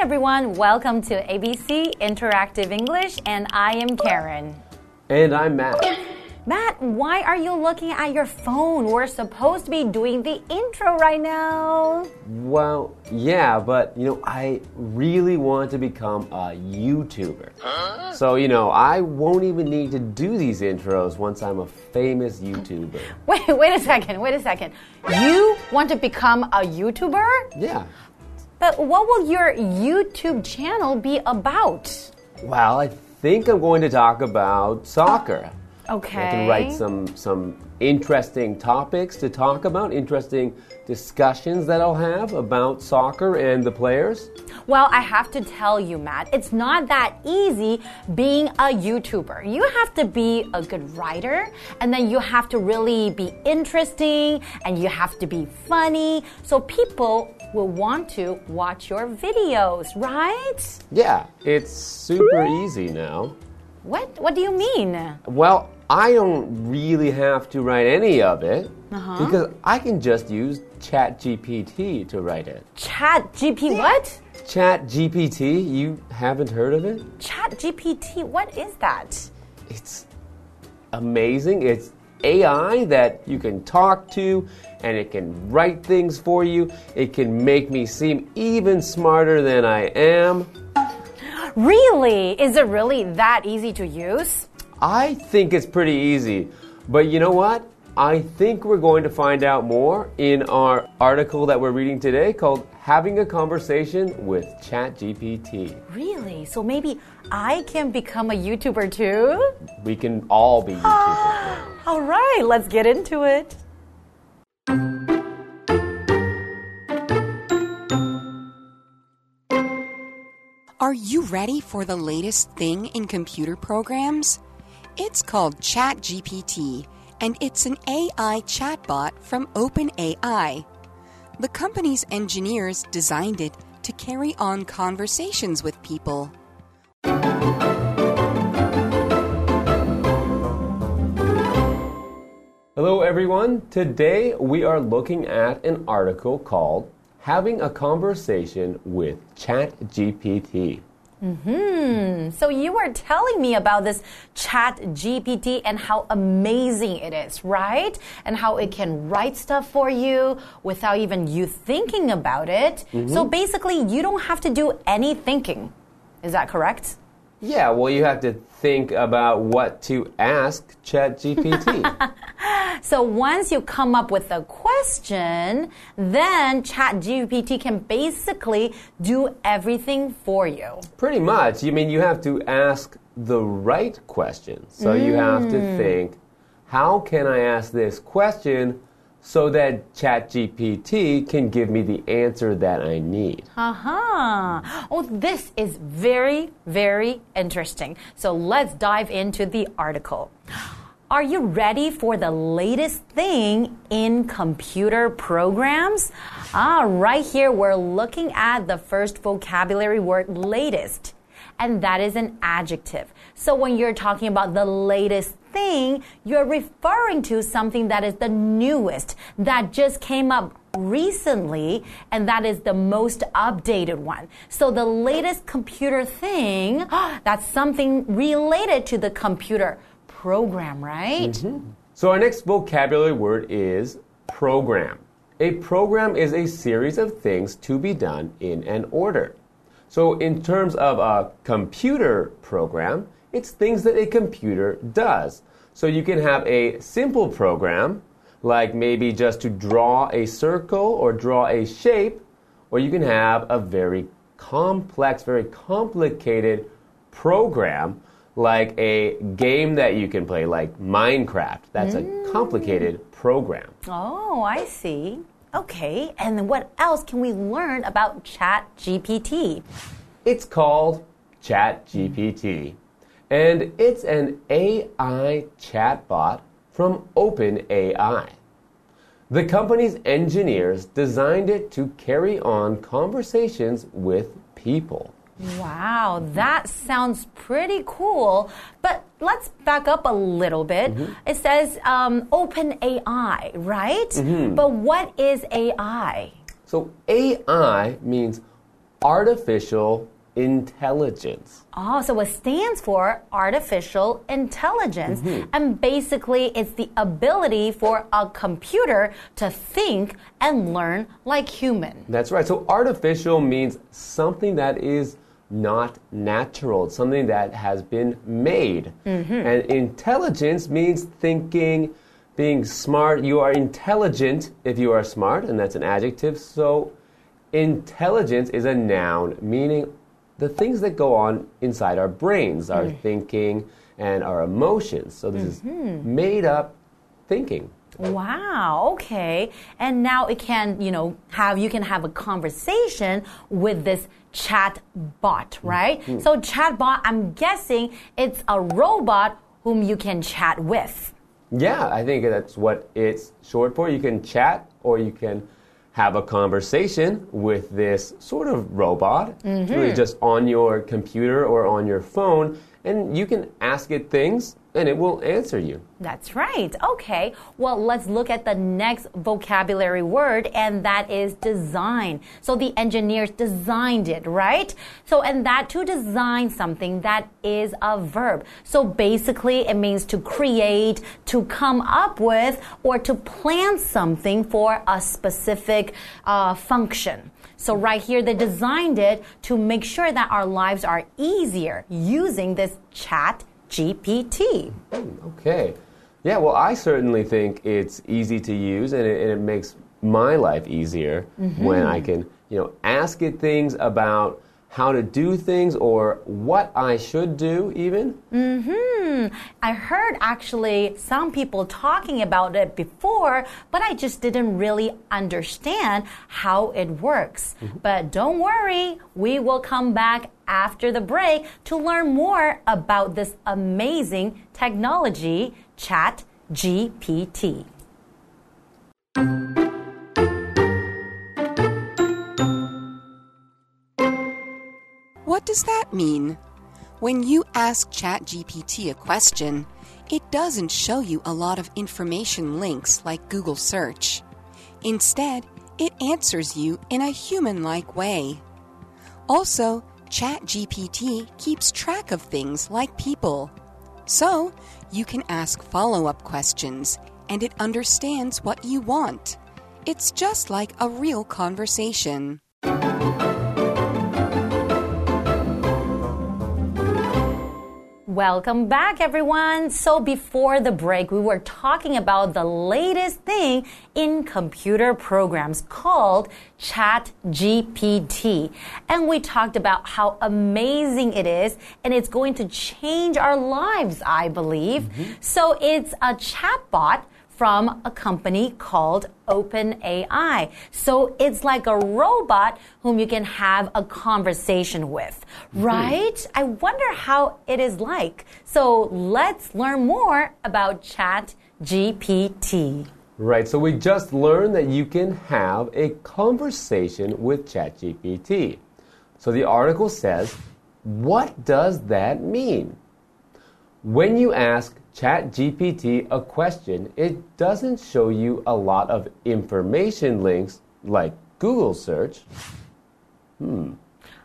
everyone. Welcome to ABC Interactive English, and I am Karen. And I'm Matt. Matt, why are you looking at your phone? We're supposed to be doing the intro right now. Well, yeah, but you know, I really want to become a YouTuber. So, you know, I won't even need to do these intros once I'm a famous YouTuber. Wait, wait a second, wait a second. You want to become a YouTuber? Yeah. But what will your YouTube channel be about? Well, I think I'm going to talk about soccer. Okay. I can write some some interesting topics to talk about, interesting discussions that I'll have about soccer and the players. Well, I have to tell you, Matt, it's not that easy being a YouTuber. You have to be a good writer, and then you have to really be interesting, and you have to be funny, so people will want to watch your videos, right? Yeah, it's super easy now. What What do you mean? Well, I don't really have to write any of it uh-huh. because I can just use ChatGPT to write it. Chat GP what? ChatGPT, you haven't heard of it? Chat GPT, what is that? It's amazing. It's AI that you can talk to and it can write things for you. It can make me seem even smarter than I am. Really? Is it really that easy to use? I think it's pretty easy. But you know what? I think we're going to find out more in our article that we're reading today called Having a Conversation with ChatGPT. Really? So maybe I can become a YouTuber too? We can all be YouTubers. All right, let's get into it. Are you ready for the latest thing in computer programs? It's called ChatGPT, and it's an AI chatbot from OpenAI. The company's engineers designed it to carry on conversations with people. Hello, everyone. Today we are looking at an article called Having a Conversation with ChatGPT. Hmm. So you were telling me about this Chat GPT and how amazing it is, right? And how it can write stuff for you without even you thinking about it. So basically, you don't have to do any thinking. Is that correct? Yeah, well, you have to think about what to ask ChatGPT. So once you come up with a question, then ChatGPT can basically do everything for you. Pretty much. You mean you have to ask the right question. So you have to mm. think, how can I ask this question so that ChatGPT can give me the answer that I need? Aha. Uh-huh. Oh, this is very, very interesting. So let's dive into the article. Are you ready for the latest thing in computer programs? Ah, right here we're looking at the first vocabulary word latest. And that is an adjective. So when you're talking about the latest thing, you're referring to something that is the newest, that just came up recently, and that is the most updated one. So the latest computer thing, that's something related to the computer program, right? Mm-hmm. So our next vocabulary word is program. A program is a series of things to be done in an order. So in terms of a computer program, it's things that a computer does. So you can have a simple program, like maybe just to draw a circle or draw a shape, or you can have a very complex, very complicated program like a game that you can play, like Minecraft. That's a mm. complicated program. Oh, I see. Okay, and then what else can we learn about Chat GPT? It's called ChatGPT, and it's an AI chatbot from OpenAI. The company's engineers designed it to carry on conversations with people. Wow, that sounds pretty cool. But let's back up a little bit. It says um, open AI, right? But what is AI? So AI means artificial intelligence. Oh, so it stands for artificial intelligence. Mm-hmm. And basically, it's the ability for a computer to think and learn like human. That's right. So artificial means something that is not natural, something that has been made. Mm-hmm. And intelligence means thinking, being smart. You are intelligent if you are smart, and that's an adjective. So intelligence is a noun, meaning the things that go on inside our brains, our mm. thinking, and our emotions. So this is mm-hmm. made up thinking. Wow, okay. And now it can, you know, have you can have a conversation with this chat bot, mm-hmm. right? Mm. So chat bot, I'm guessing it's a robot whom you can chat with. Yeah, I think that's what it's short for. You can chat or you can have a conversation with this sort of robot. Mm-hmm. It's really just on your computer or on your phone, and you can ask it things and it will answer you. That's right. Okay. Well, let's look at the next vocabulary word, and that is design. So the engineers designed it, right? So, and that to design something, that is a verb. So basically, it means to create, to come up with, or to plan something for a specific uh, function. So right here, they designed it to make sure that our lives are easier using this chat GPT. Oh, okay. Yeah, well, I certainly think it's easy to use and it, and it makes my life easier when mm-hmm. I can, you know, ask it things about how to do things or what I should do, even. Mm hmm. I heard actually some people talking about it before, but I just didn't really understand how it works. But don't worry, we will come back after the break to learn more about this amazing technology, Chat GPT. Does that mean? When you ask ChatGPT a question, it doesn't show you a lot of information links like Google search. Instead, it answers you in a human like way. Also, ChatGPT keeps track of things like people. So, you can ask follow up questions and it understands what you want. It's just like a real conversation. Welcome back, everyone. So, before the break, we were talking about the latest thing in computer programs called ChatGPT. And we talked about how amazing it is, and it's going to change our lives, I believe. Mm-hmm. So, it's a chatbot from a company called OpenAI. So it's like a robot whom you can have a conversation with, hmm. right? I wonder how it is like. So let's learn more about ChatGPT. Right, so we just learned that you can have a conversation with ChatGPT. So the article says, what does that mean? When you ask ChatGPT a question, it doesn't show you a lot of information links like Google search. Hmm.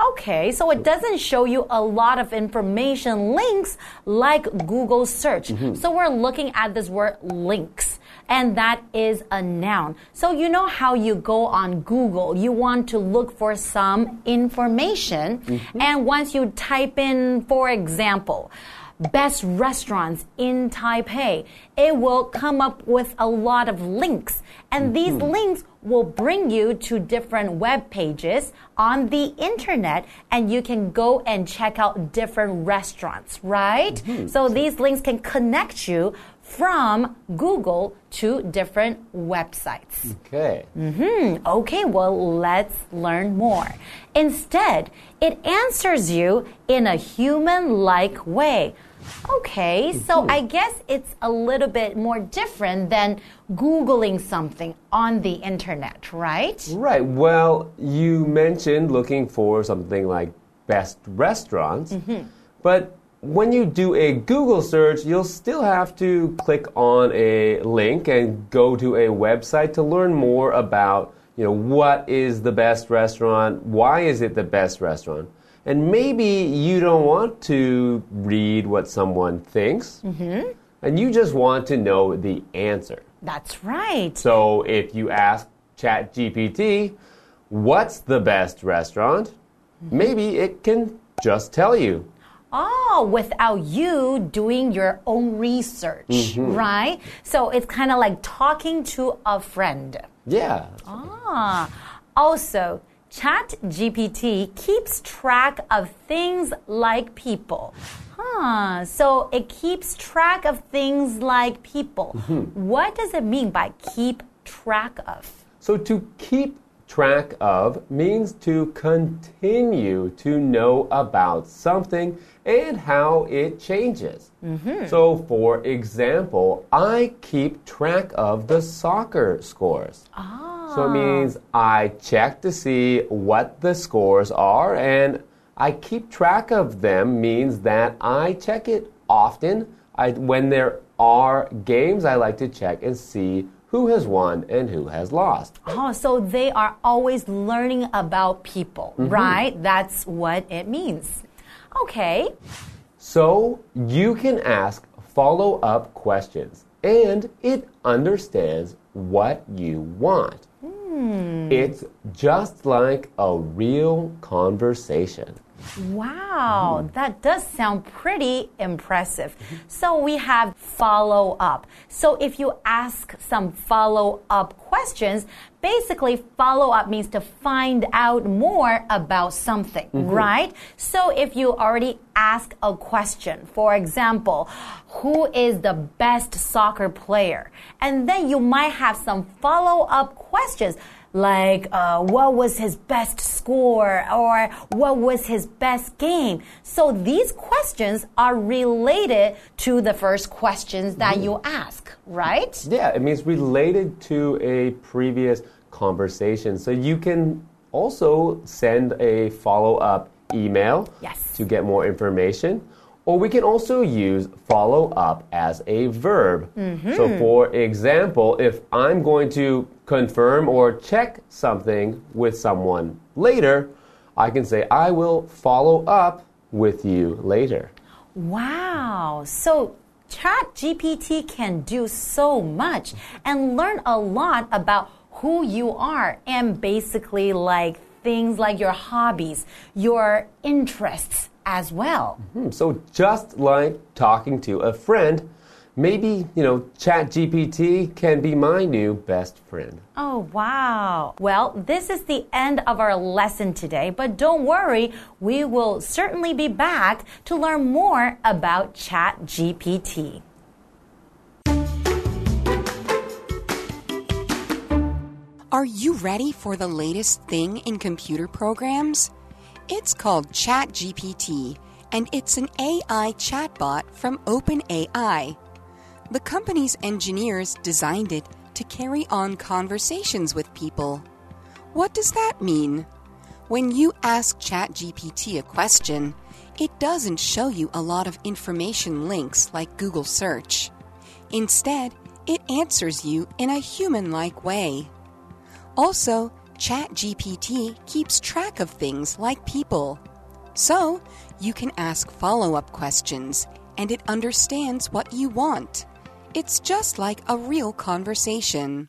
Okay, so it doesn't show you a lot of information links like Google search. So we're looking at this word links. And that is a noun. So you know how you go on Google, you want to look for some information. And once you type in, for example, best restaurants in Taipei, it will come up with a lot of links. And mm-hmm. these links will bring you to different web pages on the internet and you can go and check out different restaurants, right? Mm-hmm. So these links can connect you from Google to different websites. Okay. Mm-hmm. okay, well, let's learn more. Instead, it answers you in a human like way. Okay, so I guess it's a little bit more different than Googling something on the internet, right? Right. Well, you mentioned looking for something like best restaurants, but when you do a Google search, you'll still have to click on a link and go to a website to learn more about you know, what is the best restaurant? Why is it the best restaurant? And maybe you don't want to read what someone thinks, mm-hmm. and you just want to know the answer. That's right. So if you ask ChatGPT, what's the best restaurant? Mm-hmm. Maybe it can just tell you. Oh, without you doing your own research, right? So it's kind of like talking to a friend. Yeah. Ah, also, ChatGPT keeps track of things like people. Huh, so it keeps track of things like people. What does it mean by keep track of? So to keep track of means to continue to know about something and how it changes. So, for example, I keep track of the soccer scores. Ah. So it means I check to see what the scores are and I keep track of them means that I check it often. I, when there are games, I like to check and see who has won and who has lost. Oh, so they are always learning about people, mm-hmm. right? That's what it means. Okay. So you can ask follow up questions and it understands what you want. Hmm. It's just like a real conversation. Wow, mm-hmm. that does sound pretty impressive. So we have follow up. So if you ask some follow up questions, basically follow up means to find out more about something, mm-hmm. right? So if you already ask a question, for example, who is the best soccer player? And then you might have some follow up questions like uh, what was his best score or what was his best game. So these questions are related to the first questions that you ask, right? Yeah, it means related to a previous conversation. So you can also send a follow up email Yes. to get more information. Or we can also use follow up as a verb. Mm-hmm. So, for example, if I'm going to confirm or check something with someone later, I can say, I will follow up with you later. Wow. So ChatGPT can do so much and learn a lot about who you are and basically like things like your hobbies, your interests as well. Hmm, So just like talking to a friend, maybe, you know, ChatGPT can be my new best friend. Oh, wow. Well, this is the end of our lesson today, but don't worry, we will certainly be back to learn more about ChatGPT. Are you ready for the latest thing in computer programs? It's called ChatGPT, and it's an AI chatbot from OpenAI. The company's engineers designed it to carry on conversations with people. What does that mean? When you ask ChatGPT a question, it doesn't show you a lot of information links like Google Search. Instead, it answers you in a human like way. Also, ChatGPT keeps track of things like people. So, you can ask follow up questions, and it understands what you want. It's just like a real conversation.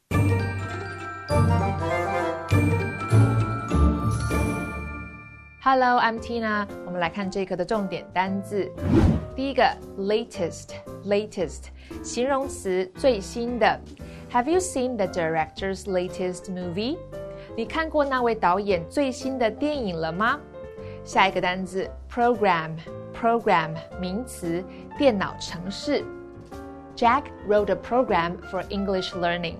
Hello, I'm Tina。我们来看这一课的重点单字。第一个，latest，latest，形容词，最新的。Have you seen the director's latest movie？ 你看过那位导演最新的电影了吗？下一个单字，program，program，名词，电脑程式。Jack wrote a program for English learning.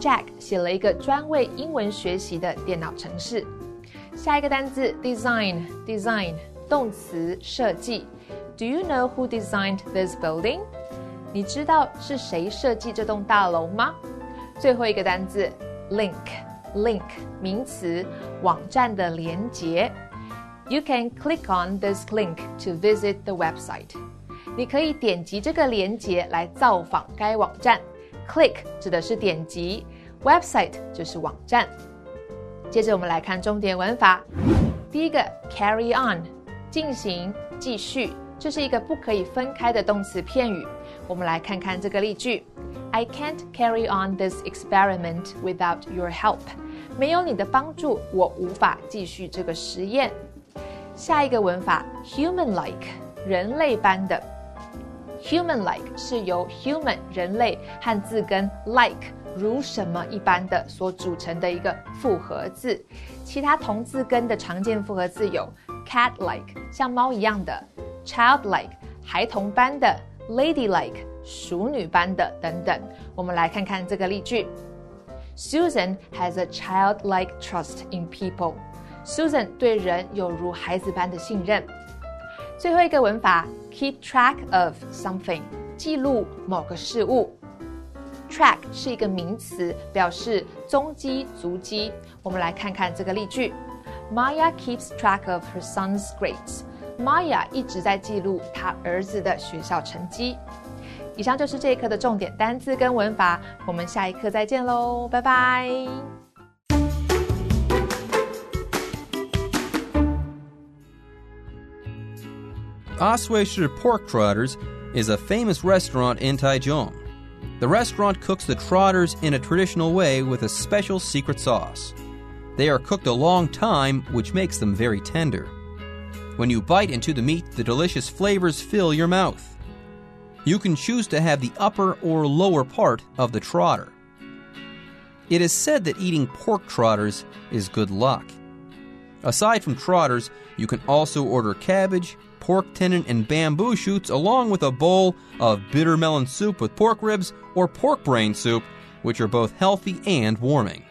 Jack 写了一个专为英文学习的电脑程式。下一个单词 design，design 动词设计。Do you know who designed this building？你知道是谁设计这栋大楼吗？最后一个单词 link，link 名词网站的连接。You can click on this link to visit the website. 你可以点击这个链接来造访该网站。Click 指的是点击，website 就是网站。 接着我们来看重点文法。第一个 carry on，进行、继续，这是一个不可以分开的动词片语。我们来看看这个例句：I can't carry on this experiment without your help。 没有你的帮助，我无法继续这个实验。下一个文法 human-like，人类般的。human-like 是由 human 人类和字根 like 如什么一般的所组成的一个复合字。其他同字根的常见复合字有 cat-like 像猫一样的，child-like 孩童般的，lady-like 淑女般的等等。我们来看看这个例句 ：Susan has a childlike trust in people。Susan 对人有如孩子般的信任。最后一个文法，keep track of something，记录某个事物。track 是一个名词，表示踪迹、足迹。我们来看看这个例句：Maya keeps track of her son's grades。Maya 一直在记录她儿子的学校成绩。 以上就是这一课的重点单词跟文法，我们下一课再见喽，拜拜。Osweishi Pork Trotters is a famous restaurant in Taichung. The restaurant cooks the trotters in a traditional way with a special secret sauce. They are cooked a long time, which makes them very tender. When you bite into the meat, the delicious flavors fill your mouth. You can choose to have the upper or lower part of the trotter. It is said that eating pork trotters is good luck. Aside from trotters, you can also order cabbage, pork tendon, and bamboo shoots, along with a bowl of bitter melon soup with pork ribs or pork brain soup, which are both healthy and warming.